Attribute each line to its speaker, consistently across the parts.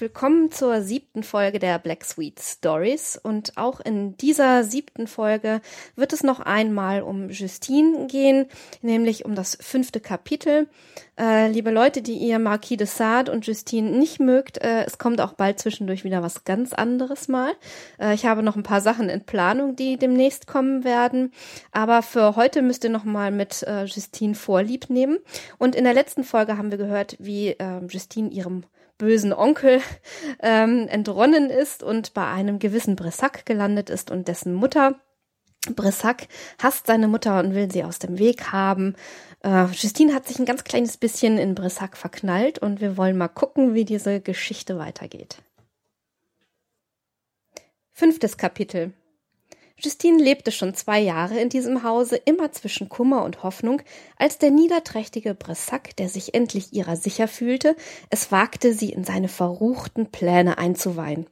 Speaker 1: Willkommen zur siebten Folge der Black Sweet Stories. Und auch in dieser siebten Folge wird es noch einmal um Justine gehen, nämlich um das fünfte Kapitel. Äh, liebe Leute, die ihr Marquis de Sade und Justine nicht mögt, äh, es kommt auch bald zwischendurch wieder was ganz anderes mal. Äh, ich habe noch ein paar Sachen in Planung, die demnächst kommen werden. Aber für heute müsst ihr noch mal mit äh, Justine Vorlieb nehmen. Und in der letzten Folge haben wir gehört, wie äh, Justine ihrem bösen Onkel ähm, entronnen ist und bei einem gewissen Brissac gelandet ist und dessen Mutter Brissac hasst seine Mutter und will sie aus dem Weg haben. Äh, Justine hat sich ein ganz kleines bisschen in Brissac verknallt und wir wollen mal gucken, wie diese Geschichte weitergeht. Fünftes Kapitel. Justine lebte schon zwei Jahre in diesem Hause, immer zwischen Kummer und Hoffnung, als der niederträchtige Bressac, der sich endlich ihrer sicher fühlte, es wagte, sie in seine verruchten Pläne einzuweihen.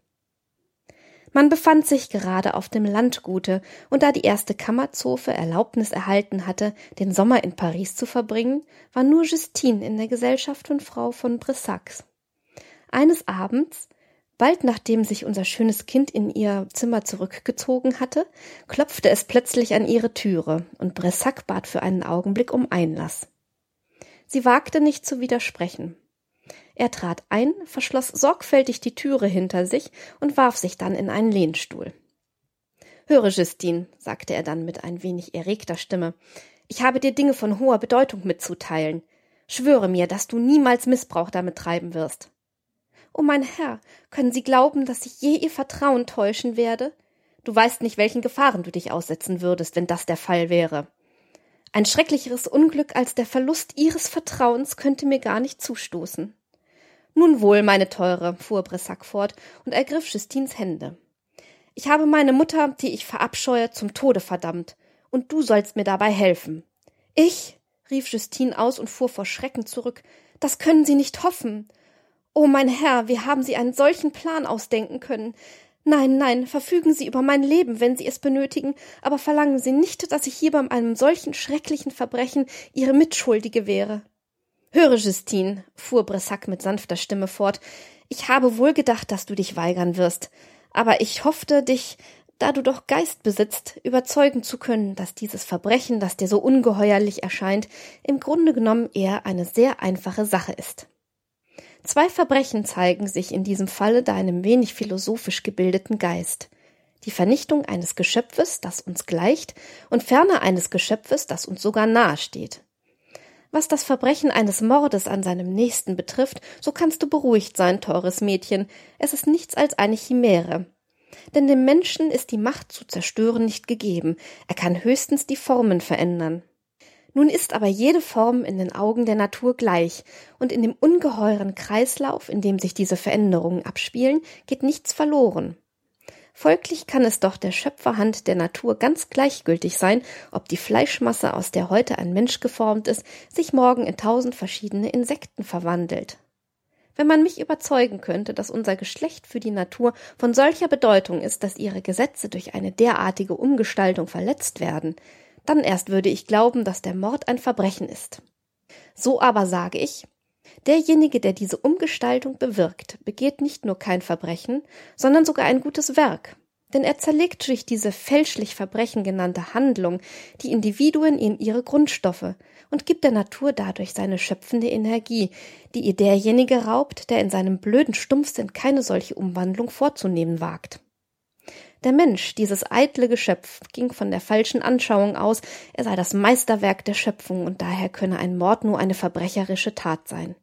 Speaker 1: Man befand sich gerade auf dem Landgute, und da die erste Kammerzofe Erlaubnis erhalten hatte, den Sommer in Paris zu verbringen, war nur Justine in der Gesellschaft von Frau von Bressac. Eines Abends, Bald nachdem sich unser schönes Kind in ihr Zimmer zurückgezogen hatte, klopfte es plötzlich an ihre Türe, und Bressac bat für einen Augenblick um Einlass. Sie wagte nicht zu widersprechen. Er trat ein, verschloss sorgfältig die Türe hinter sich und warf sich dann in einen Lehnstuhl. Höre, Justine, sagte er dann mit ein wenig erregter Stimme, ich habe dir Dinge von hoher Bedeutung mitzuteilen. Schwöre mir, dass du niemals Missbrauch damit treiben wirst. O mein Herr, können Sie glauben, dass ich je Ihr Vertrauen täuschen werde? Du weißt nicht, welchen Gefahren du dich aussetzen würdest, wenn das der Fall wäre. Ein schrecklicheres Unglück als der Verlust Ihres Vertrauens könnte mir gar nicht zustoßen. Nun wohl, meine Teure, fuhr Bressac fort und ergriff Justins Hände. Ich habe meine Mutter, die ich verabscheue, zum Tode verdammt, und du sollst mir dabei helfen. Ich? rief Justine aus und fuhr vor Schrecken zurück. Das können Sie nicht hoffen. Oh, mein Herr, wie haben Sie einen solchen Plan ausdenken können? Nein, nein, verfügen Sie über mein Leben, wenn Sie es benötigen, aber verlangen Sie nicht, dass ich hier bei einem solchen schrecklichen Verbrechen Ihre Mitschuldige wäre. Höre, Justine, fuhr Bressac mit sanfter Stimme fort, ich habe wohl gedacht, dass du dich weigern wirst, aber ich hoffte, dich, da du doch Geist besitzt, überzeugen zu können, dass dieses Verbrechen, das dir so ungeheuerlich erscheint, im Grunde genommen eher eine sehr einfache Sache ist. Zwei Verbrechen zeigen sich in diesem Falle deinem wenig philosophisch gebildeten Geist. Die Vernichtung eines Geschöpfes, das uns gleicht, und ferner eines Geschöpfes, das uns sogar nahe steht. Was das Verbrechen eines Mordes an seinem Nächsten betrifft, so kannst du beruhigt sein, teures Mädchen, es ist nichts als eine Chimäre. Denn dem Menschen ist die Macht zu zerstören nicht gegeben, er kann höchstens die Formen verändern. Nun ist aber jede Form in den Augen der Natur gleich, und in dem ungeheuren Kreislauf, in dem sich diese Veränderungen abspielen, geht nichts verloren. Folglich kann es doch der Schöpferhand der Natur ganz gleichgültig sein, ob die Fleischmasse, aus der heute ein Mensch geformt ist, sich morgen in tausend verschiedene Insekten verwandelt. Wenn man mich überzeugen könnte, dass unser Geschlecht für die Natur von solcher Bedeutung ist, dass ihre Gesetze durch eine derartige Umgestaltung verletzt werden, dann erst würde ich glauben, dass der Mord ein Verbrechen ist. So aber sage ich, derjenige, der diese Umgestaltung bewirkt, begeht nicht nur kein Verbrechen, sondern sogar ein gutes Werk. Denn er zerlegt durch diese fälschlich Verbrechen genannte Handlung die Individuen in ihre Grundstoffe und gibt der Natur dadurch seine schöpfende Energie, die ihr derjenige raubt, der in seinem blöden Stumpfsinn keine solche Umwandlung vorzunehmen wagt. Der Mensch, dieses eitle Geschöpf, ging von der falschen Anschauung aus, er sei das Meisterwerk der Schöpfung und daher könne ein Mord nur eine verbrecherische Tat sein.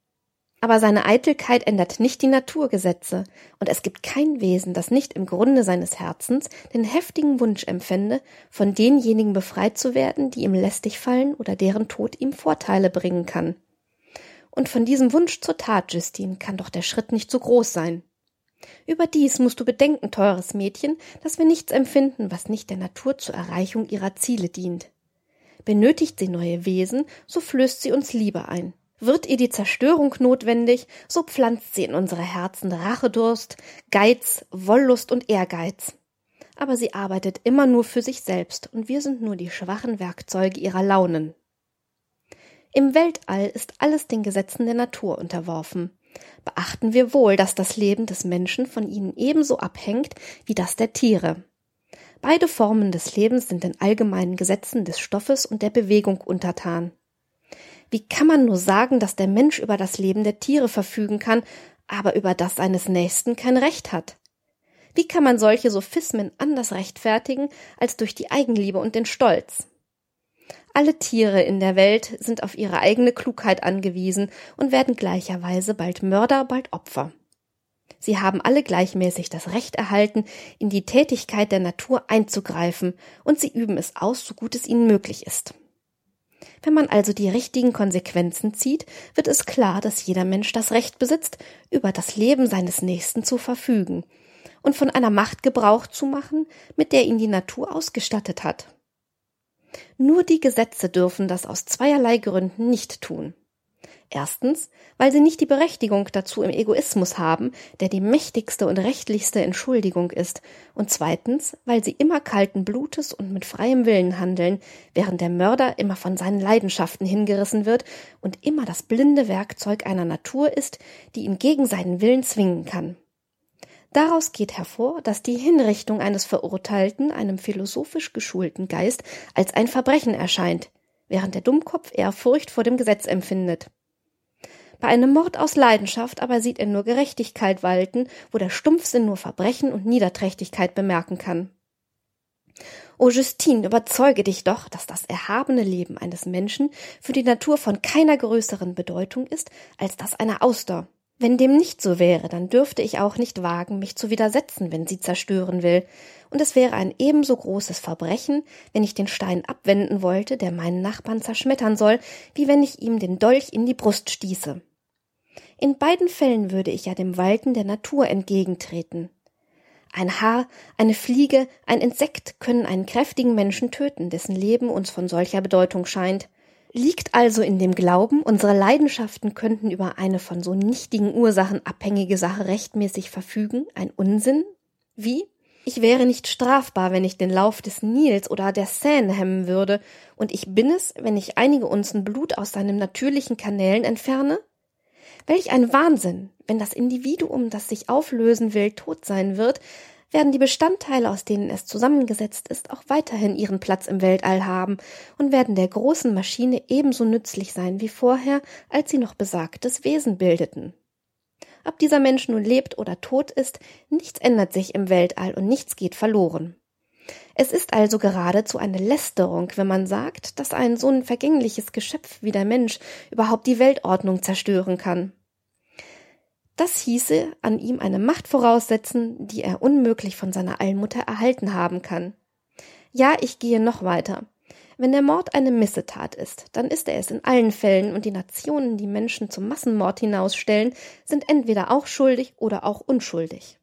Speaker 1: Aber seine Eitelkeit ändert nicht die Naturgesetze, und es gibt kein Wesen, das nicht im Grunde seines Herzens den heftigen Wunsch empfände, von denjenigen befreit zu werden, die ihm lästig fallen oder deren Tod ihm Vorteile bringen kann. Und von diesem Wunsch zur Tat, Justine, kann doch der Schritt nicht so groß sein. Überdies musst du bedenken, teures Mädchen, dass wir nichts empfinden, was nicht der Natur zur Erreichung ihrer Ziele dient. Benötigt sie neue Wesen, so flößt sie uns Liebe ein. Wird ihr die Zerstörung notwendig, so pflanzt sie in unsere Herzen Rachedurst, Geiz, Wollust und Ehrgeiz. Aber sie arbeitet immer nur für sich selbst, und wir sind nur die schwachen Werkzeuge ihrer Launen. Im Weltall ist alles den Gesetzen der Natur unterworfen. Beachten wir wohl, dass das Leben des Menschen von ihnen ebenso abhängt wie das der Tiere. Beide Formen des Lebens sind den allgemeinen Gesetzen des Stoffes und der Bewegung untertan. Wie kann man nur sagen, dass der Mensch über das Leben der Tiere verfügen kann, aber über das seines Nächsten kein Recht hat? Wie kann man solche Sophismen anders rechtfertigen als durch die Eigenliebe und den Stolz? Alle Tiere in der Welt sind auf ihre eigene Klugheit angewiesen und werden gleicherweise bald Mörder, bald Opfer. Sie haben alle gleichmäßig das Recht erhalten, in die Tätigkeit der Natur einzugreifen, und sie üben es aus, so gut es ihnen möglich ist. Wenn man also die richtigen Konsequenzen zieht, wird es klar, dass jeder Mensch das Recht besitzt, über das Leben seines Nächsten zu verfügen und von einer Macht Gebrauch zu machen, mit der ihn die Natur ausgestattet hat. Nur die Gesetze dürfen das aus zweierlei Gründen nicht tun. Erstens, weil sie nicht die Berechtigung dazu im Egoismus haben, der die mächtigste und rechtlichste Entschuldigung ist, und zweitens, weil sie immer kalten Blutes und mit freiem Willen handeln, während der Mörder immer von seinen Leidenschaften hingerissen wird und immer das blinde Werkzeug einer Natur ist, die ihn gegen seinen Willen zwingen kann. Daraus geht hervor, dass die Hinrichtung eines Verurteilten einem philosophisch geschulten Geist als ein Verbrechen erscheint, während der Dummkopf Ehrfurcht vor dem Gesetz empfindet. Bei einem Mord aus Leidenschaft aber sieht er nur Gerechtigkeit walten, wo der Stumpfsinn nur Verbrechen und Niederträchtigkeit bemerken kann. O Justine, überzeuge dich doch, dass das erhabene Leben eines Menschen für die Natur von keiner größeren Bedeutung ist als das einer Auster. Wenn dem nicht so wäre, dann dürfte ich auch nicht wagen, mich zu widersetzen, wenn sie zerstören will, und es wäre ein ebenso großes Verbrechen, wenn ich den Stein abwenden wollte, der meinen Nachbarn zerschmettern soll, wie wenn ich ihm den Dolch in die Brust stieße. In beiden Fällen würde ich ja dem Walten der Natur entgegentreten. Ein Haar, eine Fliege, ein Insekt können einen kräftigen Menschen töten, dessen Leben uns von solcher Bedeutung scheint. Liegt also in dem Glauben, unsere Leidenschaften könnten über eine von so nichtigen Ursachen abhängige Sache rechtmäßig verfügen, ein Unsinn? Wie? Ich wäre nicht strafbar, wenn ich den Lauf des Nils oder der Seine hemmen würde, und ich bin es, wenn ich einige Unzen Blut aus seinen natürlichen Kanälen entferne? Welch ein Wahnsinn, wenn das Individuum, das sich auflösen will, tot sein wird, werden die Bestandteile, aus denen es zusammengesetzt ist, auch weiterhin ihren Platz im Weltall haben und werden der großen Maschine ebenso nützlich sein wie vorher, als sie noch besagtes Wesen bildeten. Ob dieser Mensch nun lebt oder tot ist, nichts ändert sich im Weltall und nichts geht verloren. Es ist also geradezu eine Lästerung, wenn man sagt, dass ein so ein vergängliches Geschöpf wie der Mensch überhaupt die Weltordnung zerstören kann. Das hieße an ihm eine Macht voraussetzen, die er unmöglich von seiner Allmutter erhalten haben kann. Ja, ich gehe noch weiter. Wenn der Mord eine Missetat ist, dann ist er es in allen Fällen und die Nationen, die Menschen zum Massenmord hinausstellen, sind entweder auch schuldig oder auch unschuldig.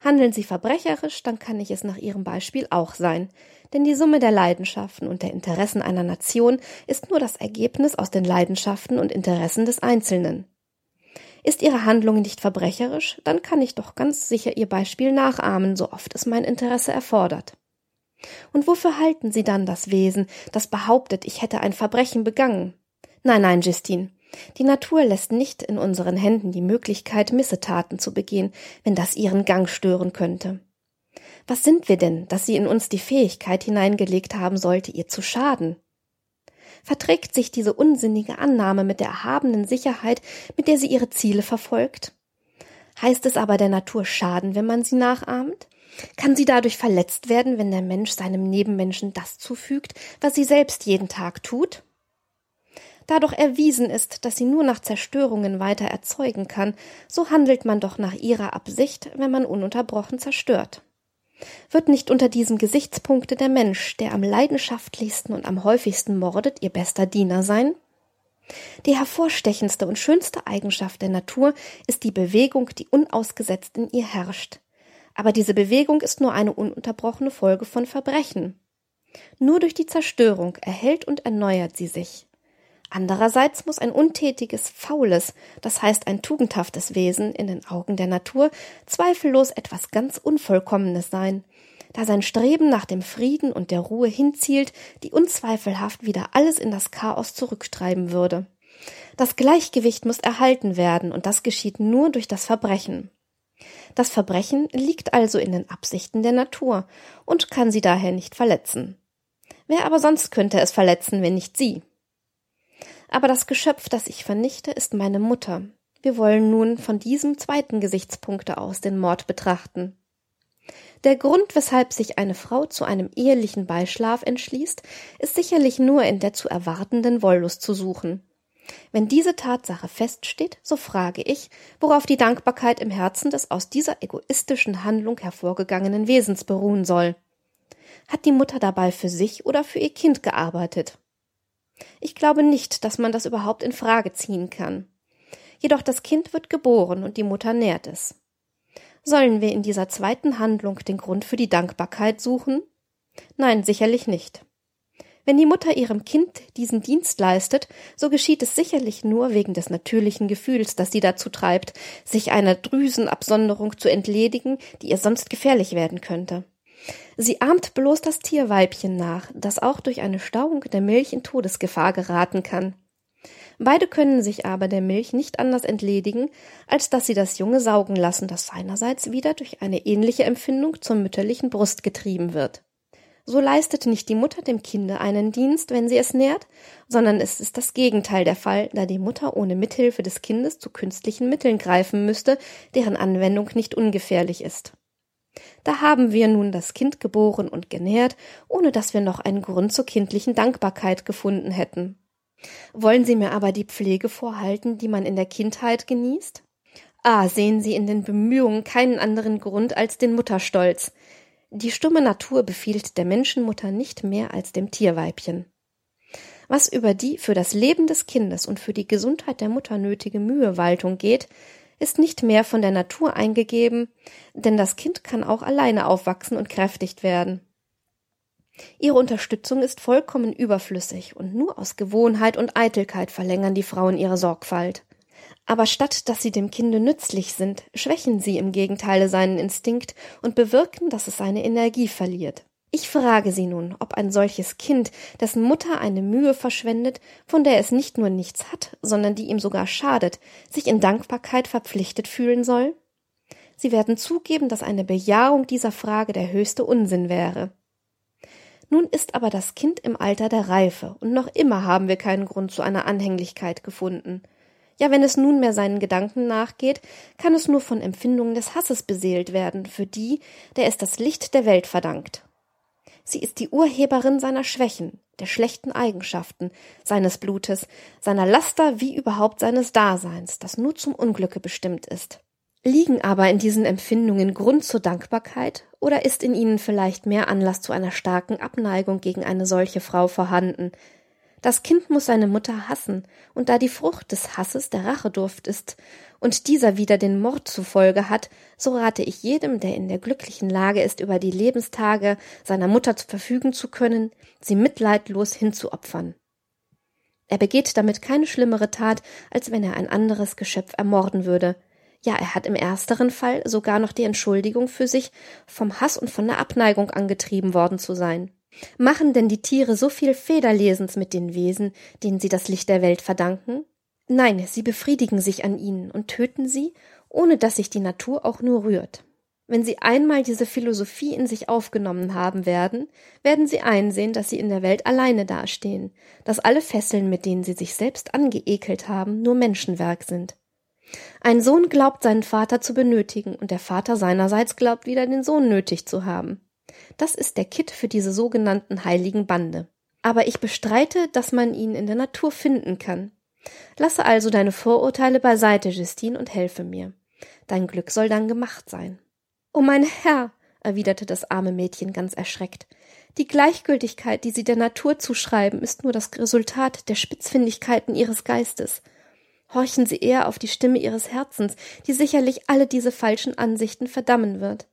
Speaker 1: Handeln sie verbrecherisch, dann kann ich es nach ihrem Beispiel auch sein, denn die Summe der Leidenschaften und der Interessen einer Nation ist nur das Ergebnis aus den Leidenschaften und Interessen des Einzelnen. Ist Ihre Handlung nicht verbrecherisch, dann kann ich doch ganz sicher Ihr Beispiel nachahmen, so oft es mein Interesse erfordert. Und wofür halten Sie dann das Wesen, das behauptet, ich hätte ein Verbrechen begangen? Nein, nein, Justine. Die Natur lässt nicht in unseren Händen die Möglichkeit, Missetaten zu begehen, wenn das ihren Gang stören könnte. Was sind wir denn, dass sie in uns die Fähigkeit hineingelegt haben sollte, ihr zu schaden? Verträgt sich diese unsinnige Annahme mit der erhabenen Sicherheit, mit der sie ihre Ziele verfolgt? Heißt es aber der Natur schaden, wenn man sie nachahmt? Kann sie dadurch verletzt werden, wenn der Mensch seinem Nebenmenschen das zufügt, was sie selbst jeden Tag tut? Da doch erwiesen ist, dass sie nur nach Zerstörungen weiter erzeugen kann, so handelt man doch nach ihrer Absicht, wenn man ununterbrochen zerstört. Wird nicht unter diesem Gesichtspunkte der Mensch, der am leidenschaftlichsten und am häufigsten mordet, ihr bester Diener sein? Die hervorstechendste und schönste Eigenschaft der Natur ist die Bewegung, die unausgesetzt in ihr herrscht. Aber diese Bewegung ist nur eine ununterbrochene Folge von Verbrechen. Nur durch die Zerstörung erhält und erneuert sie sich. Andererseits muss ein untätiges, faules, das heißt ein tugendhaftes Wesen in den Augen der Natur zweifellos etwas ganz Unvollkommenes sein, da sein Streben nach dem Frieden und der Ruhe hinzielt, die unzweifelhaft wieder alles in das Chaos zurücktreiben würde. Das Gleichgewicht muss erhalten werden, und das geschieht nur durch das Verbrechen. Das Verbrechen liegt also in den Absichten der Natur und kann sie daher nicht verletzen. Wer aber sonst könnte es verletzen, wenn nicht sie? Aber das Geschöpf, das ich vernichte, ist meine Mutter. Wir wollen nun von diesem zweiten Gesichtspunkte aus den Mord betrachten. Der Grund, weshalb sich eine Frau zu einem ehelichen Beischlaf entschließt, ist sicherlich nur in der zu erwartenden Wollust zu suchen. Wenn diese Tatsache feststeht, so frage ich, worauf die Dankbarkeit im Herzen des aus dieser egoistischen Handlung hervorgegangenen Wesens beruhen soll. Hat die Mutter dabei für sich oder für ihr Kind gearbeitet? Ich glaube nicht, dass man das überhaupt in Frage ziehen kann. Jedoch das Kind wird geboren und die Mutter nährt es. Sollen wir in dieser zweiten Handlung den Grund für die Dankbarkeit suchen? Nein, sicherlich nicht. Wenn die Mutter ihrem Kind diesen Dienst leistet, so geschieht es sicherlich nur wegen des natürlichen Gefühls, das sie dazu treibt, sich einer Drüsenabsonderung zu entledigen, die ihr sonst gefährlich werden könnte. Sie ahmt bloß das Tierweibchen nach, das auch durch eine Stauung der Milch in Todesgefahr geraten kann. Beide können sich aber der Milch nicht anders entledigen, als dass sie das Junge saugen lassen, das seinerseits wieder durch eine ähnliche Empfindung zur mütterlichen Brust getrieben wird. So leistet nicht die Mutter dem Kinde einen Dienst, wenn sie es nährt, sondern es ist das Gegenteil der Fall, da die Mutter ohne Mithilfe des Kindes zu künstlichen Mitteln greifen müsste, deren Anwendung nicht ungefährlich ist. Da haben wir nun das Kind geboren und genährt, ohne dass wir noch einen Grund zur kindlichen Dankbarkeit gefunden hätten. Wollen Sie mir aber die Pflege vorhalten, die man in der Kindheit genießt? Ah, sehen Sie in den Bemühungen keinen anderen Grund als den Mutterstolz, die stumme Natur befiehlt der Menschenmutter nicht mehr als dem Tierweibchen. Was über die für das Leben des Kindes und für die Gesundheit der Mutter nötige Mühewaltung geht, ist nicht mehr von der Natur eingegeben, denn das Kind kann auch alleine aufwachsen und kräftigt werden. Ihre Unterstützung ist vollkommen überflüssig und nur aus Gewohnheit und Eitelkeit verlängern die Frauen ihre Sorgfalt. Aber statt dass sie dem Kinde nützlich sind, schwächen sie im Gegenteile seinen Instinkt und bewirken, dass es seine Energie verliert. Ich frage Sie nun, ob ein solches Kind, dessen Mutter eine Mühe verschwendet, von der es nicht nur nichts hat, sondern die ihm sogar schadet, sich in Dankbarkeit verpflichtet fühlen soll? Sie werden zugeben, dass eine Bejahung dieser Frage der höchste Unsinn wäre. Nun ist aber das Kind im Alter der Reife, und noch immer haben wir keinen Grund zu einer Anhänglichkeit gefunden. Ja, wenn es nunmehr seinen Gedanken nachgeht, kann es nur von Empfindungen des Hasses beseelt werden, für die, der es das Licht der Welt verdankt. Sie ist die Urheberin seiner Schwächen, der schlechten Eigenschaften, seines Blutes, seiner Laster wie überhaupt seines Daseins, das nur zum Unglücke bestimmt ist. Liegen aber in diesen Empfindungen Grund zur Dankbarkeit, oder ist in ihnen vielleicht mehr Anlass zu einer starken Abneigung gegen eine solche Frau vorhanden, das Kind muss seine Mutter hassen, und da die Frucht des Hasses der Rachedurft ist und dieser wieder den Mord zur Folge hat, so rate ich jedem, der in der glücklichen Lage ist, über die Lebenstage seiner Mutter verfügen zu können, sie mitleidlos hinzuopfern. Er begeht damit keine schlimmere Tat, als wenn er ein anderes Geschöpf ermorden würde. Ja, er hat im ersteren Fall sogar noch die Entschuldigung für sich, vom Hass und von der Abneigung angetrieben worden zu sein. Machen denn die Tiere so viel Federlesens mit den Wesen, denen sie das Licht der Welt verdanken? Nein, sie befriedigen sich an ihnen und töten sie, ohne dass sich die Natur auch nur rührt. Wenn sie einmal diese Philosophie in sich aufgenommen haben werden, werden sie einsehen, dass sie in der Welt alleine dastehen, dass alle Fesseln, mit denen sie sich selbst angeekelt haben, nur Menschenwerk sind. Ein Sohn glaubt seinen Vater zu benötigen, und der Vater seinerseits glaubt wieder den Sohn nötig zu haben. Das ist der Kitt für diese sogenannten heiligen Bande. Aber ich bestreite, dass man ihn in der Natur finden kann. Lasse also deine Vorurteile beiseite, Justine, und helfe mir. Dein Glück soll dann gemacht sein. Oh mein Herr, erwiderte das arme Mädchen ganz erschreckt. Die Gleichgültigkeit, die Sie der Natur zuschreiben, ist nur das Resultat der Spitzfindigkeiten Ihres Geistes. Horchen Sie eher auf die Stimme Ihres Herzens, die sicherlich alle diese falschen Ansichten verdammen wird.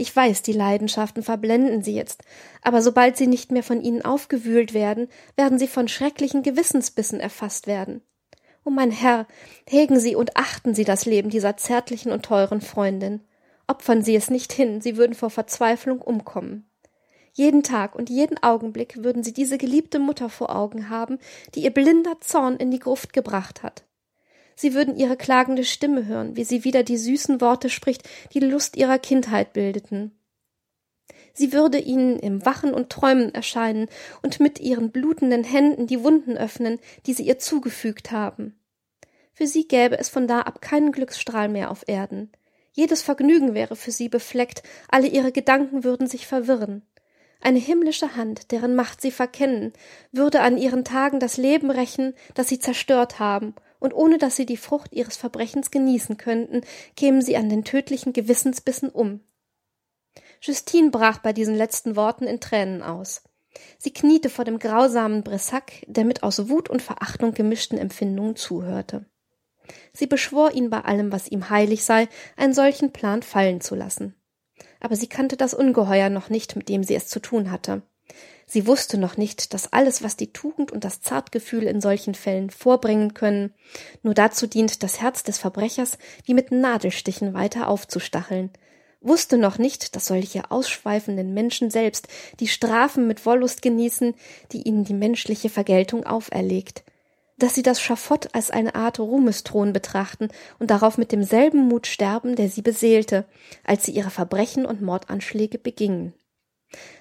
Speaker 1: Ich weiß, die Leidenschaften verblenden sie jetzt, aber sobald sie nicht mehr von ihnen aufgewühlt werden, werden sie von schrecklichen Gewissensbissen erfasst werden. O mein Herr, hegen Sie und achten Sie das Leben dieser zärtlichen und teuren Freundin. Opfern Sie es nicht hin, Sie würden vor Verzweiflung umkommen. Jeden Tag und jeden Augenblick würden sie diese geliebte Mutter vor Augen haben, die ihr blinder Zorn in die Gruft gebracht hat. Sie würden ihre klagende Stimme hören, wie sie wieder die süßen Worte spricht, die Lust ihrer Kindheit bildeten. Sie würde ihnen im Wachen und Träumen erscheinen und mit ihren blutenden Händen die Wunden öffnen, die sie ihr zugefügt haben. Für sie gäbe es von da ab keinen Glücksstrahl mehr auf Erden. Jedes Vergnügen wäre für sie befleckt, alle ihre Gedanken würden sich verwirren. Eine himmlische Hand, deren Macht sie verkennen, würde an ihren Tagen das Leben rächen, das sie zerstört haben, und ohne dass sie die Frucht ihres Verbrechens genießen könnten, kämen sie an den tödlichen Gewissensbissen um. Justine brach bei diesen letzten Worten in Tränen aus. Sie kniete vor dem grausamen Bressac, der mit aus Wut und Verachtung gemischten Empfindungen zuhörte. Sie beschwor ihn bei allem, was ihm heilig sei, einen solchen Plan fallen zu lassen. Aber sie kannte das Ungeheuer noch nicht, mit dem sie es zu tun hatte. Sie wusste noch nicht, dass alles, was die Tugend und das Zartgefühl in solchen Fällen vorbringen können, nur dazu dient, das Herz des Verbrechers wie mit Nadelstichen weiter aufzustacheln, wusste noch nicht, dass solche ausschweifenden Menschen selbst die Strafen mit Wollust genießen, die ihnen die menschliche Vergeltung auferlegt, dass sie das Schafott als eine Art Ruhmesthron betrachten und darauf mit demselben Mut sterben, der sie beseelte, als sie ihre Verbrechen und Mordanschläge begingen.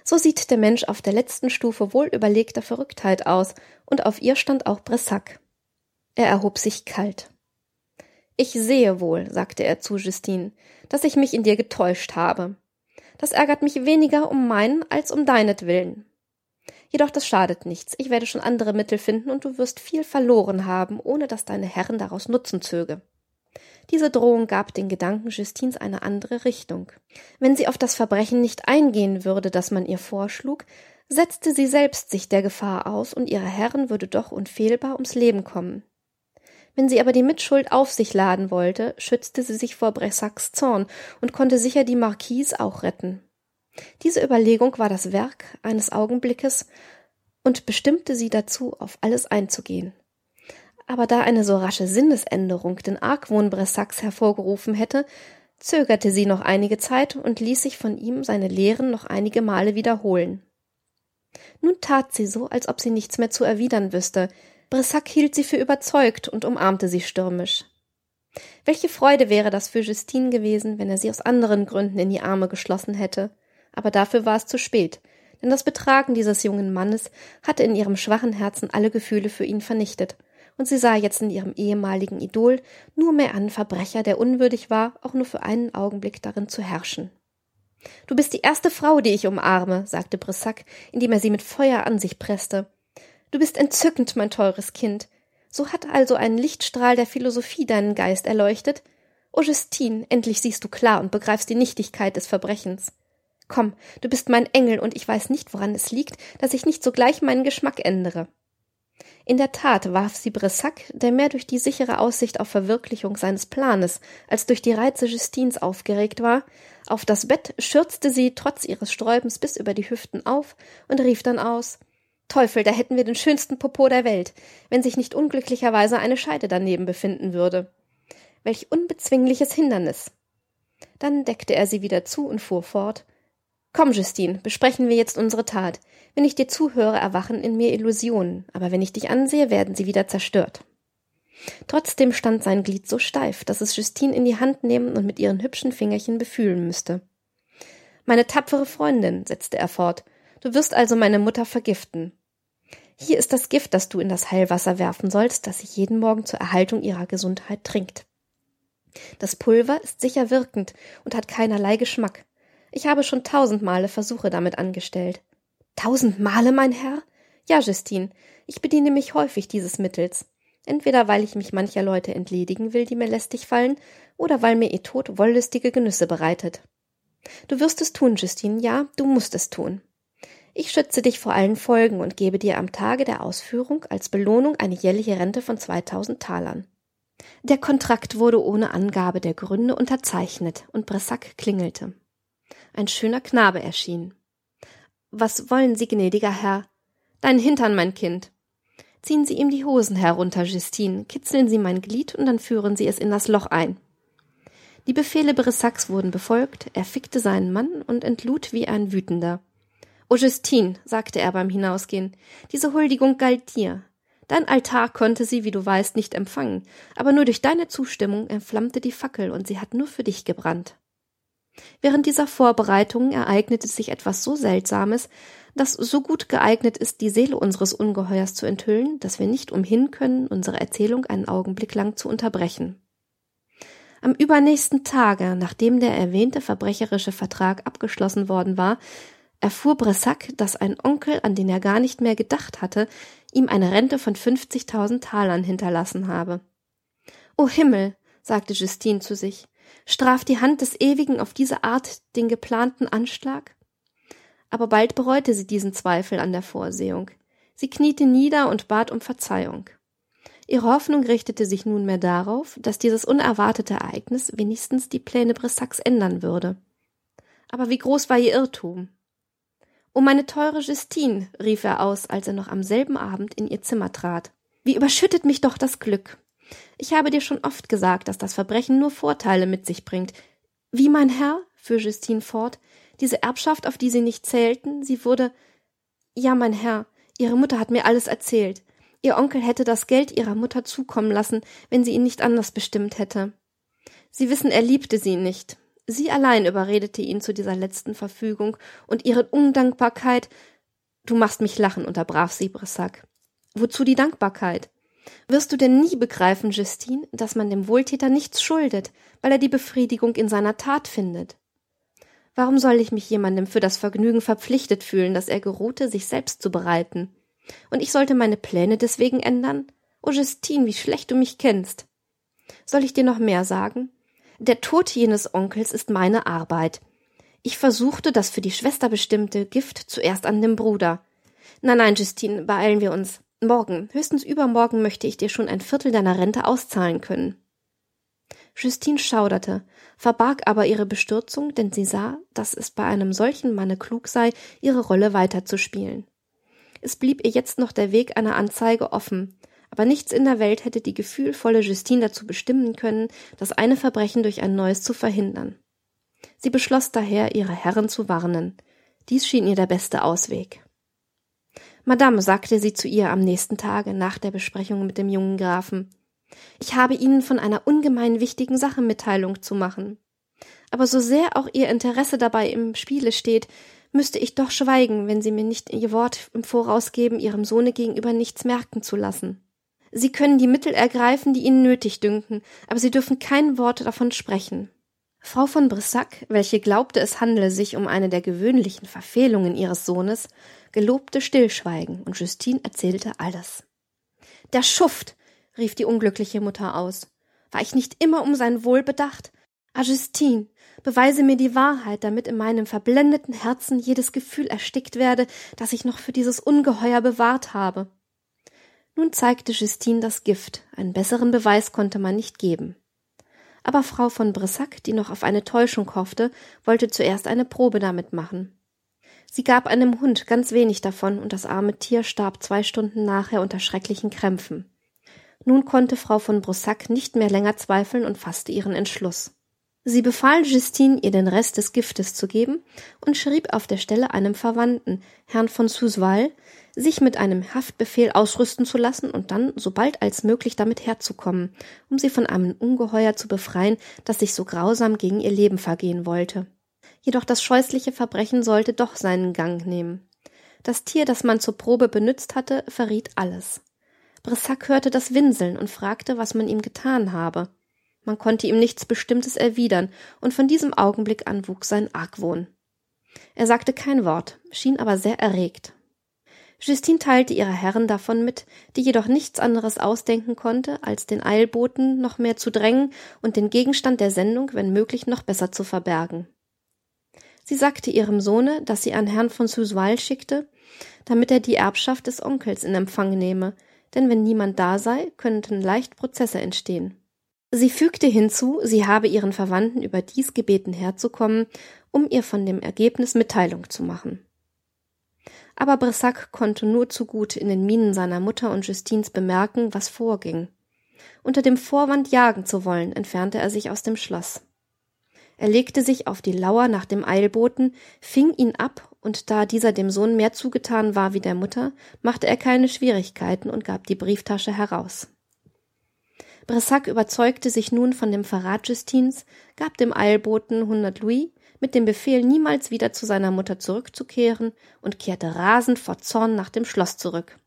Speaker 1: So sieht der Mensch auf der letzten Stufe wohl überlegter Verrücktheit aus, und auf ihr stand auch Bressac. Er erhob sich kalt. Ich sehe wohl, sagte er zu Justine, dass ich mich in dir getäuscht habe. Das ärgert mich weniger um meinen als um deinetwillen. Jedoch das schadet nichts. Ich werde schon andere Mittel finden und du wirst viel verloren haben, ohne dass deine Herren daraus Nutzen zöge. Diese Drohung gab den Gedanken Justins eine andere Richtung. Wenn sie auf das Verbrechen nicht eingehen würde, das man ihr vorschlug, setzte sie selbst sich der Gefahr aus und ihre Herren würde doch unfehlbar ums Leben kommen. Wenn sie aber die Mitschuld auf sich laden wollte, schützte sie sich vor Bressacs Zorn und konnte sicher die Marquise auch retten. Diese Überlegung war das Werk eines Augenblickes und bestimmte sie dazu, auf alles einzugehen. Aber da eine so rasche Sinnesänderung den Argwohn Bressacs hervorgerufen hätte, zögerte sie noch einige Zeit und ließ sich von ihm seine Lehren noch einige Male wiederholen. Nun tat sie so, als ob sie nichts mehr zu erwidern wüsste, Brissac hielt sie für überzeugt und umarmte sie stürmisch. Welche Freude wäre das für Justine gewesen, wenn er sie aus anderen Gründen in die Arme geschlossen hätte. Aber dafür war es zu spät, denn das Betragen dieses jungen Mannes hatte in ihrem schwachen Herzen alle Gefühle für ihn vernichtet, und sie sah jetzt in ihrem ehemaligen Idol nur mehr einen Verbrecher, der unwürdig war, auch nur für einen Augenblick darin zu herrschen. Du bist die erste Frau, die ich umarme, sagte Brissac, indem er sie mit Feuer an sich presste. Du bist entzückend, mein teures Kind. So hat also ein Lichtstrahl der Philosophie deinen Geist erleuchtet? O Justine, endlich siehst du klar und begreifst die Nichtigkeit des Verbrechens. Komm, du bist mein Engel, und ich weiß nicht, woran es liegt, dass ich nicht sogleich meinen Geschmack ändere. In der Tat warf sie Bressac, der mehr durch die sichere Aussicht auf Verwirklichung seines Planes als durch die Reize Justins aufgeregt war, auf das Bett, schürzte sie trotz ihres Sträubens bis über die Hüften auf und rief dann aus Teufel, da hätten wir den schönsten Popo der Welt, wenn sich nicht unglücklicherweise eine Scheide daneben befinden würde. Welch unbezwingliches Hindernis. Dann deckte er sie wieder zu und fuhr fort. Komm, Justine, besprechen wir jetzt unsere Tat. Wenn ich dir zuhöre, erwachen in mir Illusionen, aber wenn ich dich ansehe, werden sie wieder zerstört. Trotzdem stand sein Glied so steif, dass es Justine in die Hand nehmen und mit ihren hübschen Fingerchen befühlen müsste. Meine tapfere Freundin, setzte er fort, du wirst also meine Mutter vergiften. Hier ist das Gift, das du in das Heilwasser werfen sollst, das sie jeden Morgen zur Erhaltung ihrer Gesundheit trinkt. Das Pulver ist sicher wirkend und hat keinerlei Geschmack. Ich habe schon tausend Male Versuche damit angestellt. Tausend Male, mein Herr? Ja, Justine, ich bediene mich häufig dieses Mittels. Entweder weil ich mich mancher Leute entledigen will, die mir lästig fallen, oder weil mir ihr Tod wollüstige Genüsse bereitet. Du wirst es tun, Justine, ja, du musst es tun. Ich schütze dich vor allen Folgen und gebe dir am Tage der Ausführung als Belohnung eine jährliche Rente von 2000 Talern. Der Kontrakt wurde ohne Angabe der Gründe unterzeichnet und Bressac klingelte. Ein schöner Knabe erschien. Was wollen Sie, gnädiger Herr? Dein Hintern, mein Kind. Ziehen Sie ihm die Hosen herunter, Justine, kitzeln Sie mein Glied und dann führen Sie es in das Loch ein. Die Befehle Brissacs wurden befolgt, er fickte seinen Mann und entlud wie ein Wütender. O Justine, sagte er beim Hinausgehen, diese Huldigung galt dir. Dein Altar konnte sie, wie du weißt, nicht empfangen, aber nur durch deine Zustimmung entflammte die Fackel und sie hat nur für dich gebrannt. Während dieser Vorbereitungen ereignete sich etwas so Seltsames, das so gut geeignet ist, die Seele unseres Ungeheuers zu enthüllen, dass wir nicht umhin können, unsere Erzählung einen Augenblick lang zu unterbrechen. Am übernächsten Tage, nachdem der erwähnte verbrecherische Vertrag abgeschlossen worden war, erfuhr Bressac, dass ein Onkel, an den er gar nicht mehr gedacht hatte, ihm eine Rente von 50.000 Talern hinterlassen habe. O Himmel, sagte Justine zu sich, straft die Hand des Ewigen auf diese Art den geplanten Anschlag? Aber bald bereute sie diesen Zweifel an der Vorsehung. Sie kniete nieder und bat um Verzeihung. Ihre Hoffnung richtete sich nunmehr darauf, dass dieses unerwartete Ereignis wenigstens die Pläne Bressacs ändern würde. Aber wie groß war ihr Irrtum? Oh, meine teure Justine, rief er aus, als er noch am selben Abend in ihr Zimmer trat. Wie überschüttet mich doch das Glück. Ich habe dir schon oft gesagt, dass das Verbrechen nur Vorteile mit sich bringt. Wie, mein Herr? fuhr Justine fort. Diese Erbschaft, auf die Sie nicht zählten, sie wurde. Ja, mein Herr, Ihre Mutter hat mir alles erzählt. Ihr Onkel hätte das Geld Ihrer Mutter zukommen lassen, wenn sie ihn nicht anders bestimmt hätte. Sie wissen, er liebte sie nicht. Sie allein überredete ihn zu dieser letzten Verfügung, und ihre Undankbarkeit Du machst mich lachen, unterbrach sie Brissac. Wozu die Dankbarkeit? Wirst du denn nie begreifen, Justine, dass man dem Wohltäter nichts schuldet, weil er die Befriedigung in seiner Tat findet? Warum soll ich mich jemandem für das Vergnügen verpflichtet fühlen, das er geruhte, sich selbst zu bereiten? Und ich sollte meine Pläne deswegen ändern? O Justine, wie schlecht du mich kennst. Soll ich dir noch mehr sagen? Der Tod jenes Onkels ist meine Arbeit. Ich versuchte das für die Schwester bestimmte Gift zuerst an dem Bruder. Nein, nein, Justine, beeilen wir uns. Morgen, höchstens übermorgen möchte ich dir schon ein Viertel deiner Rente auszahlen können. Justine schauderte, verbarg aber ihre Bestürzung, denn sie sah, dass es bei einem solchen Manne klug sei, ihre Rolle weiterzuspielen. Es blieb ihr jetzt noch der Weg einer Anzeige offen, aber nichts in der Welt hätte die gefühlvolle Justine dazu bestimmen können, das eine Verbrechen durch ein neues zu verhindern. Sie beschloss daher, ihre Herren zu warnen. Dies schien ihr der beste Ausweg. Madame, sagte sie zu ihr am nächsten Tage nach der Besprechung mit dem jungen Grafen, ich habe Ihnen von einer ungemein wichtigen Sache Mitteilung zu machen. Aber so sehr auch Ihr Interesse dabei im Spiele steht, müsste ich doch schweigen, wenn Sie mir nicht Ihr Wort im Voraus geben, Ihrem Sohne gegenüber nichts merken zu lassen. Sie können die Mittel ergreifen, die Ihnen nötig dünken, aber Sie dürfen kein Wort davon sprechen. Frau von Brissac, welche glaubte, es handele sich um eine der gewöhnlichen Verfehlungen ihres Sohnes, gelobte Stillschweigen, und Justine erzählte alles. Der Schuft, rief die unglückliche Mutter aus. War ich nicht immer um sein Wohl bedacht? Ah, Justine, beweise mir die Wahrheit, damit in meinem verblendeten Herzen jedes Gefühl erstickt werde, das ich noch für dieses Ungeheuer bewahrt habe. Nun zeigte Justine das Gift, einen besseren Beweis konnte man nicht geben. Aber Frau von Brissac, die noch auf eine Täuschung hoffte, wollte zuerst eine Probe damit machen. Sie gab einem Hund ganz wenig davon, und das arme Tier starb zwei Stunden nachher unter schrecklichen Krämpfen. Nun konnte Frau von Brissac nicht mehr länger zweifeln und fasste ihren Entschluss. Sie befahl Justine, ihr den Rest des Giftes zu geben und schrieb auf der Stelle einem Verwandten, Herrn von Susval, sich mit einem Haftbefehl ausrüsten zu lassen und dann so bald als möglich damit herzukommen, um sie von einem Ungeheuer zu befreien, das sich so grausam gegen ihr Leben vergehen wollte. Jedoch das scheußliche Verbrechen sollte doch seinen Gang nehmen. Das Tier, das man zur Probe benützt hatte, verriet alles. Brissac hörte das Winseln und fragte, was man ihm getan habe. Man konnte ihm nichts Bestimmtes erwidern, und von diesem Augenblick an wuchs sein Argwohn. Er sagte kein Wort, schien aber sehr erregt. Justine teilte ihrer Herren davon mit, die jedoch nichts anderes ausdenken konnte, als den Eilboten noch mehr zu drängen und den Gegenstand der Sendung, wenn möglich, noch besser zu verbergen. Sie sagte ihrem Sohne, dass sie an Herrn von Suswal schickte, damit er die Erbschaft des Onkels in Empfang nehme, denn wenn niemand da sei, könnten leicht Prozesse entstehen. Sie fügte hinzu, sie habe ihren Verwandten über dies gebeten herzukommen, um ihr von dem Ergebnis Mitteilung zu machen. Aber Brissac konnte nur zu gut in den Mienen seiner Mutter und Justins bemerken, was vorging. Unter dem Vorwand jagen zu wollen, entfernte er sich aus dem Schloss. Er legte sich auf die Lauer nach dem Eilboten, fing ihn ab, und da dieser dem Sohn mehr zugetan war wie der Mutter, machte er keine Schwierigkeiten und gab die Brieftasche heraus. Bressac überzeugte sich nun von dem Verrat Justins, gab dem Eilboten hundert Louis mit dem Befehl, niemals wieder zu seiner Mutter zurückzukehren und kehrte rasend vor Zorn nach dem Schloss zurück.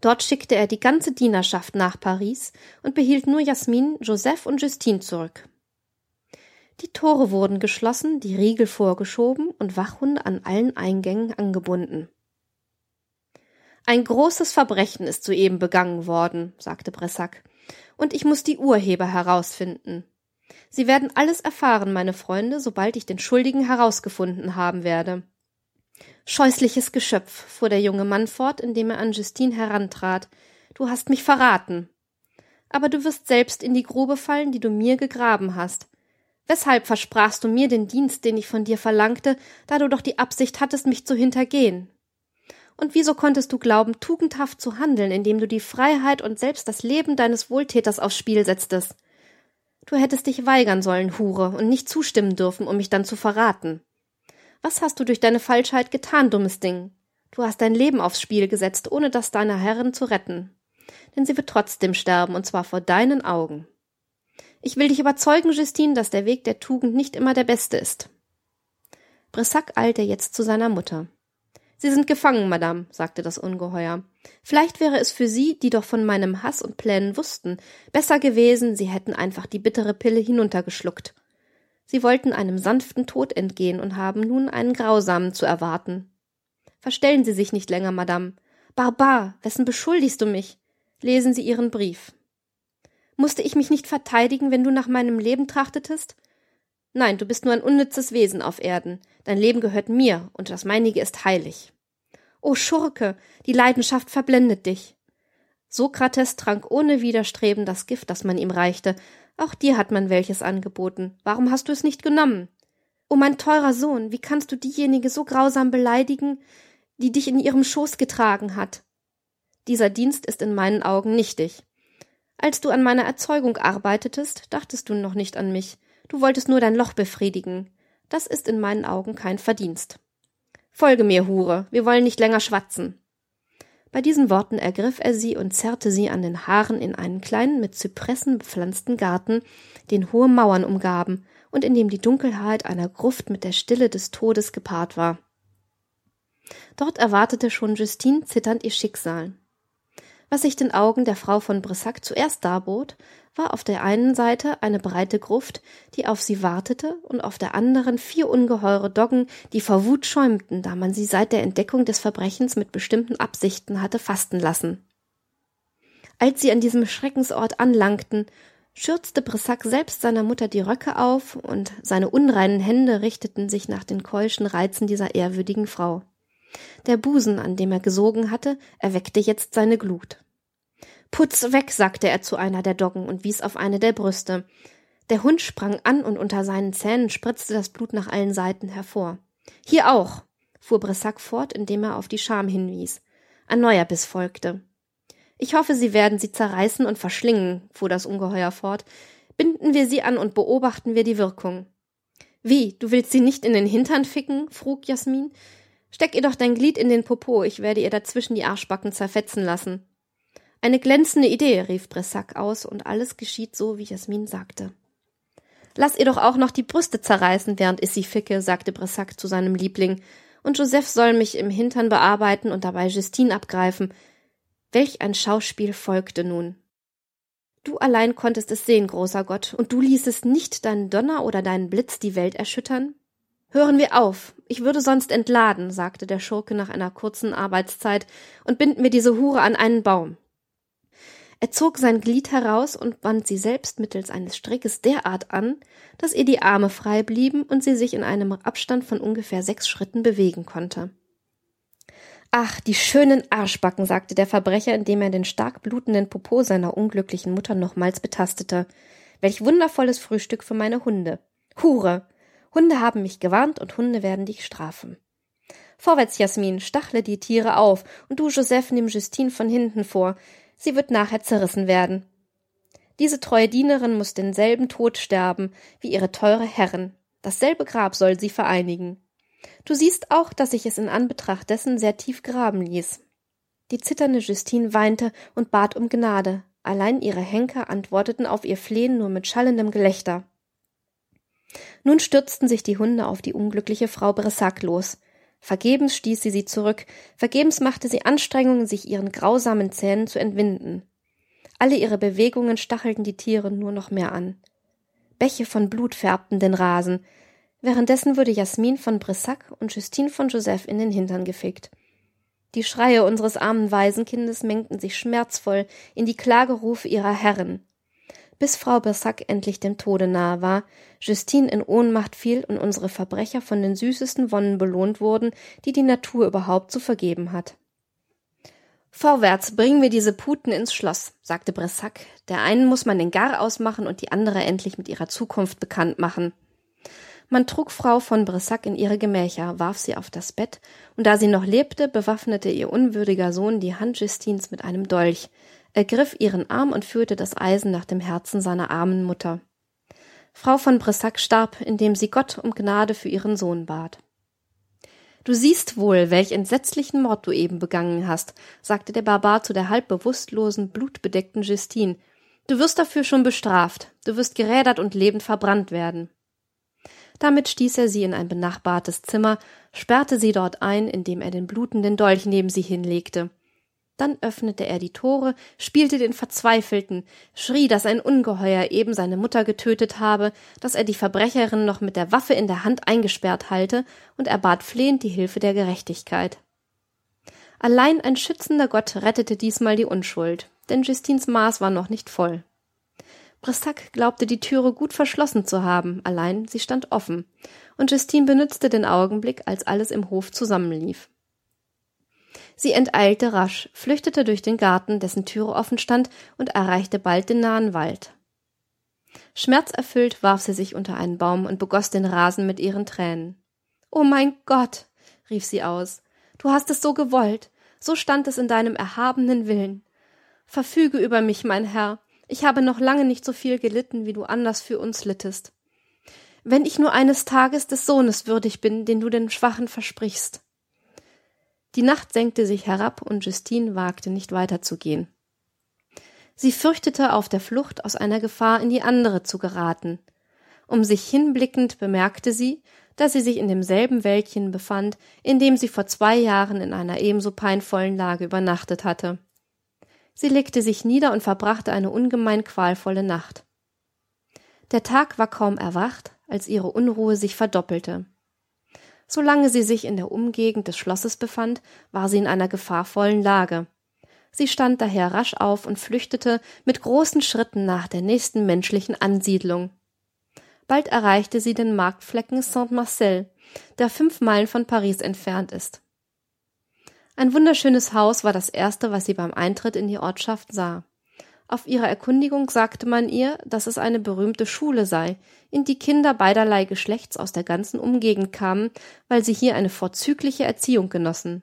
Speaker 1: Dort schickte er die ganze Dienerschaft nach Paris und behielt nur Jasmin, Joseph und Justine zurück. Die Tore wurden geschlossen, die Riegel vorgeschoben und Wachhunde an allen Eingängen angebunden. Ein großes Verbrechen ist soeben begangen worden, sagte Bressac, und ich muss die Urheber herausfinden. Sie werden alles erfahren, meine Freunde, sobald ich den Schuldigen herausgefunden haben werde. Scheußliches Geschöpf, fuhr der junge Mann fort, indem er an Justine herantrat. Du hast mich verraten. Aber du wirst selbst in die Grube fallen, die du mir gegraben hast. Weshalb versprachst du mir den Dienst, den ich von dir verlangte, da du doch die Absicht hattest, mich zu hintergehen? Und wieso konntest du glauben, tugendhaft zu handeln, indem du die Freiheit und selbst das Leben deines Wohltäters aufs Spiel setztest? Du hättest dich weigern sollen, Hure, und nicht zustimmen dürfen, um mich dann zu verraten. Was hast du durch deine Falschheit getan, dummes Ding? Du hast dein Leben aufs Spiel gesetzt, ohne das deiner Herrin zu retten. Denn sie wird trotzdem sterben, und zwar vor deinen Augen. Ich will dich überzeugen, Justine, dass der Weg der Tugend nicht immer der beste ist. Brissac eilte jetzt zu seiner Mutter. Sie sind gefangen, Madame, sagte das Ungeheuer. Vielleicht wäre es für Sie, die doch von meinem Hass und Plänen wussten, besser gewesen, Sie hätten einfach die bittere Pille hinuntergeschluckt. Sie wollten einem sanften Tod entgehen und haben nun einen grausamen zu erwarten. Verstellen Sie sich nicht länger, Madame. Barbar, wessen beschuldigst du mich? Lesen Sie Ihren Brief. Musste ich mich nicht verteidigen, wenn du nach meinem Leben trachtetest? Nein, du bist nur ein unnützes Wesen auf Erden. Dein Leben gehört mir, und das meinige ist heilig. O Schurke, die Leidenschaft verblendet dich. Sokrates trank ohne Widerstreben das Gift, das man ihm reichte. Auch dir hat man welches angeboten. Warum hast du es nicht genommen? O mein teurer Sohn, wie kannst du diejenige so grausam beleidigen, die dich in ihrem Schoß getragen hat? Dieser Dienst ist in meinen Augen nichtig. Als du an meiner Erzeugung arbeitetest, dachtest du noch nicht an mich. Du wolltest nur dein Loch befriedigen. Das ist in meinen Augen kein Verdienst. Folge mir, Hure, wir wollen nicht länger schwatzen. Bei diesen Worten ergriff er sie und zerrte sie an den Haaren in einen kleinen, mit Zypressen bepflanzten Garten, den hohe Mauern umgaben und in dem die Dunkelheit einer Gruft mit der Stille des Todes gepaart war. Dort erwartete schon Justine zitternd ihr Schicksal. Was sich den Augen der Frau von Brissac zuerst darbot, war auf der einen Seite eine breite Gruft, die auf sie wartete, und auf der anderen vier ungeheure Doggen, die vor Wut schäumten, da man sie seit der Entdeckung des Verbrechens mit bestimmten Absichten hatte fasten lassen. Als sie an diesem Schreckensort anlangten, schürzte Brissac selbst seiner Mutter die Röcke auf, und seine unreinen Hände richteten sich nach den keuschen Reizen dieser ehrwürdigen Frau. Der Busen, an dem er gesogen hatte, erweckte jetzt seine Glut. Putz weg, sagte er zu einer der Doggen und wies auf eine der Brüste. Der Hund sprang an und unter seinen Zähnen spritzte das Blut nach allen Seiten hervor. Hier auch, fuhr Brissac fort, indem er auf die Scham hinwies. Ein neuer Biss folgte. Ich hoffe, Sie werden sie zerreißen und verschlingen, fuhr das Ungeheuer fort. Binden wir sie an und beobachten wir die Wirkung. Wie, du willst sie nicht in den Hintern ficken? frug Jasmin. Steck ihr doch dein Glied in den Popo, ich werde ihr dazwischen die Arschbacken zerfetzen lassen. Eine glänzende Idee, rief Bressac aus, und alles geschieht so, wie Jasmin sagte. Lass ihr doch auch noch die Brüste zerreißen, während ich sie ficke, sagte Bressac zu seinem Liebling, und Joseph soll mich im Hintern bearbeiten und dabei Justine abgreifen. Welch ein Schauspiel folgte nun. Du allein konntest es sehen, großer Gott, und du ließest nicht deinen Donner oder deinen Blitz die Welt erschüttern? Hören wir auf. Ich würde sonst entladen, sagte der Schurke nach einer kurzen Arbeitszeit, und binden wir diese Hure an einen Baum. Er zog sein Glied heraus und band sie selbst mittels eines Strickes derart an, dass ihr die Arme frei blieben und sie sich in einem Abstand von ungefähr sechs Schritten bewegen konnte. Ach, die schönen Arschbacken, sagte der Verbrecher, indem er den stark blutenden Popo seiner unglücklichen Mutter nochmals betastete. Welch wundervolles Frühstück für meine Hunde. Hure! Hunde haben mich gewarnt und Hunde werden dich strafen. Vorwärts, Jasmin, stachle die Tiere auf, und du, Joseph, nimm Justine von hinten vor. Sie wird nachher zerrissen werden. Diese treue Dienerin muss denselben Tod sterben wie ihre teure Herrin. Dasselbe Grab soll sie vereinigen. Du siehst auch, dass ich es in Anbetracht dessen sehr tief graben ließ. Die zitternde Justine weinte und bat um Gnade, allein ihre Henker antworteten auf ihr Flehen nur mit schallendem Gelächter. Nun stürzten sich die Hunde auf die unglückliche Frau Bressac los. Vergebens stieß sie sie zurück, vergebens machte sie Anstrengungen, sich ihren grausamen Zähnen zu entwinden. Alle ihre Bewegungen stachelten die Tiere nur noch mehr an. Bäche von Blut färbten den Rasen. Währenddessen wurde Jasmin von Brissac und Justine von Joseph in den Hintern gefickt. Die Schreie unseres armen Waisenkindes mengten sich schmerzvoll in die Klagerufe ihrer Herren. Bis Frau Brissac endlich dem Tode nahe war, Justine in Ohnmacht fiel und unsere Verbrecher von den süßesten Wonnen belohnt wurden, die die Natur überhaupt zu vergeben hat. Vorwärts, bringen wir diese Puten ins Schloss, sagte Bressac. Der einen muss man den Gar ausmachen und die andere endlich mit ihrer Zukunft bekannt machen. Man trug Frau von Bressac in ihre Gemächer, warf sie auf das Bett, und da sie noch lebte, bewaffnete ihr unwürdiger Sohn die Hand Justins mit einem Dolch, ergriff ihren Arm und führte das Eisen nach dem Herzen seiner armen Mutter. Frau von Bressac starb, indem sie Gott um Gnade für ihren Sohn bat. Du siehst wohl, welch entsetzlichen Mord du eben begangen hast, sagte der Barbar zu der halb bewusstlosen, blutbedeckten Justine. Du wirst dafür schon bestraft, du wirst gerädert und lebend verbrannt werden. Damit stieß er sie in ein benachbartes Zimmer, sperrte sie dort ein, indem er den blutenden Dolch neben sie hinlegte. Dann öffnete er die Tore, spielte den Verzweifelten, schrie, dass ein Ungeheuer eben seine Mutter getötet habe, dass er die Verbrecherin noch mit der Waffe in der Hand eingesperrt halte, und er bat flehend die Hilfe der Gerechtigkeit. Allein ein schützender Gott rettete diesmal die Unschuld, denn Justins Maß war noch nicht voll. Brissac glaubte die Türe gut verschlossen zu haben, allein sie stand offen, und Justine benützte den Augenblick, als alles im Hof zusammenlief. Sie enteilte rasch, flüchtete durch den Garten, dessen Türe offen stand, und erreichte bald den nahen Wald. Schmerzerfüllt warf sie sich unter einen Baum und begoss den Rasen mit ihren Tränen. Oh mein Gott, rief sie aus, du hast es so gewollt, so stand es in deinem erhabenen Willen. Verfüge über mich, mein Herr, ich habe noch lange nicht so viel gelitten, wie du anders für uns littest. Wenn ich nur eines Tages des Sohnes würdig bin, den du den Schwachen versprichst. Die Nacht senkte sich herab und Justine wagte nicht weiterzugehen. Sie fürchtete auf der Flucht aus einer Gefahr in die andere zu geraten. Um sich hinblickend bemerkte sie, dass sie sich in demselben Wäldchen befand, in dem sie vor zwei Jahren in einer ebenso peinvollen Lage übernachtet hatte. Sie legte sich nieder und verbrachte eine ungemein qualvolle Nacht. Der Tag war kaum erwacht, als ihre Unruhe sich verdoppelte. Solange sie sich in der Umgegend des Schlosses befand, war sie in einer gefahrvollen Lage. Sie stand daher rasch auf und flüchtete mit großen Schritten nach der nächsten menschlichen Ansiedlung. Bald erreichte sie den Marktflecken Saint-Marcel, der fünf Meilen von Paris entfernt ist. Ein wunderschönes Haus war das erste, was sie beim Eintritt in die Ortschaft sah. Auf ihrer Erkundigung sagte man ihr, dass es eine berühmte Schule sei, in die Kinder beiderlei Geschlechts aus der ganzen Umgegend kamen, weil sie hier eine vorzügliche Erziehung genossen.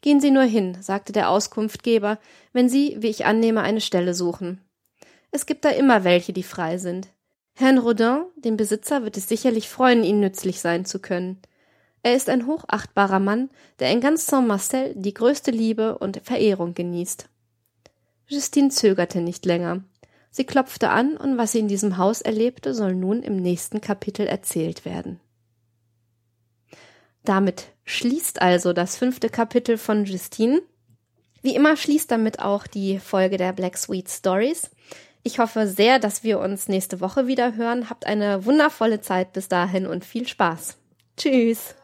Speaker 1: Gehen Sie nur hin, sagte der Auskunftgeber, wenn Sie, wie ich annehme, eine Stelle suchen. Es gibt da immer welche, die frei sind. Herrn Rodin, dem Besitzer, wird es sicherlich freuen, Ihnen nützlich sein zu können. Er ist ein hochachtbarer Mann, der in ganz Saint-Marcel die größte Liebe und Verehrung genießt. Justine zögerte nicht länger. Sie klopfte an, und was sie in diesem Haus erlebte, soll nun im nächsten Kapitel erzählt werden. Damit schließt also das fünfte Kapitel von Justine. Wie immer schließt damit auch die Folge der Black Sweet Stories. Ich hoffe sehr, dass wir uns nächste Woche wieder hören. Habt eine wundervolle Zeit bis dahin und viel Spaß. Tschüss.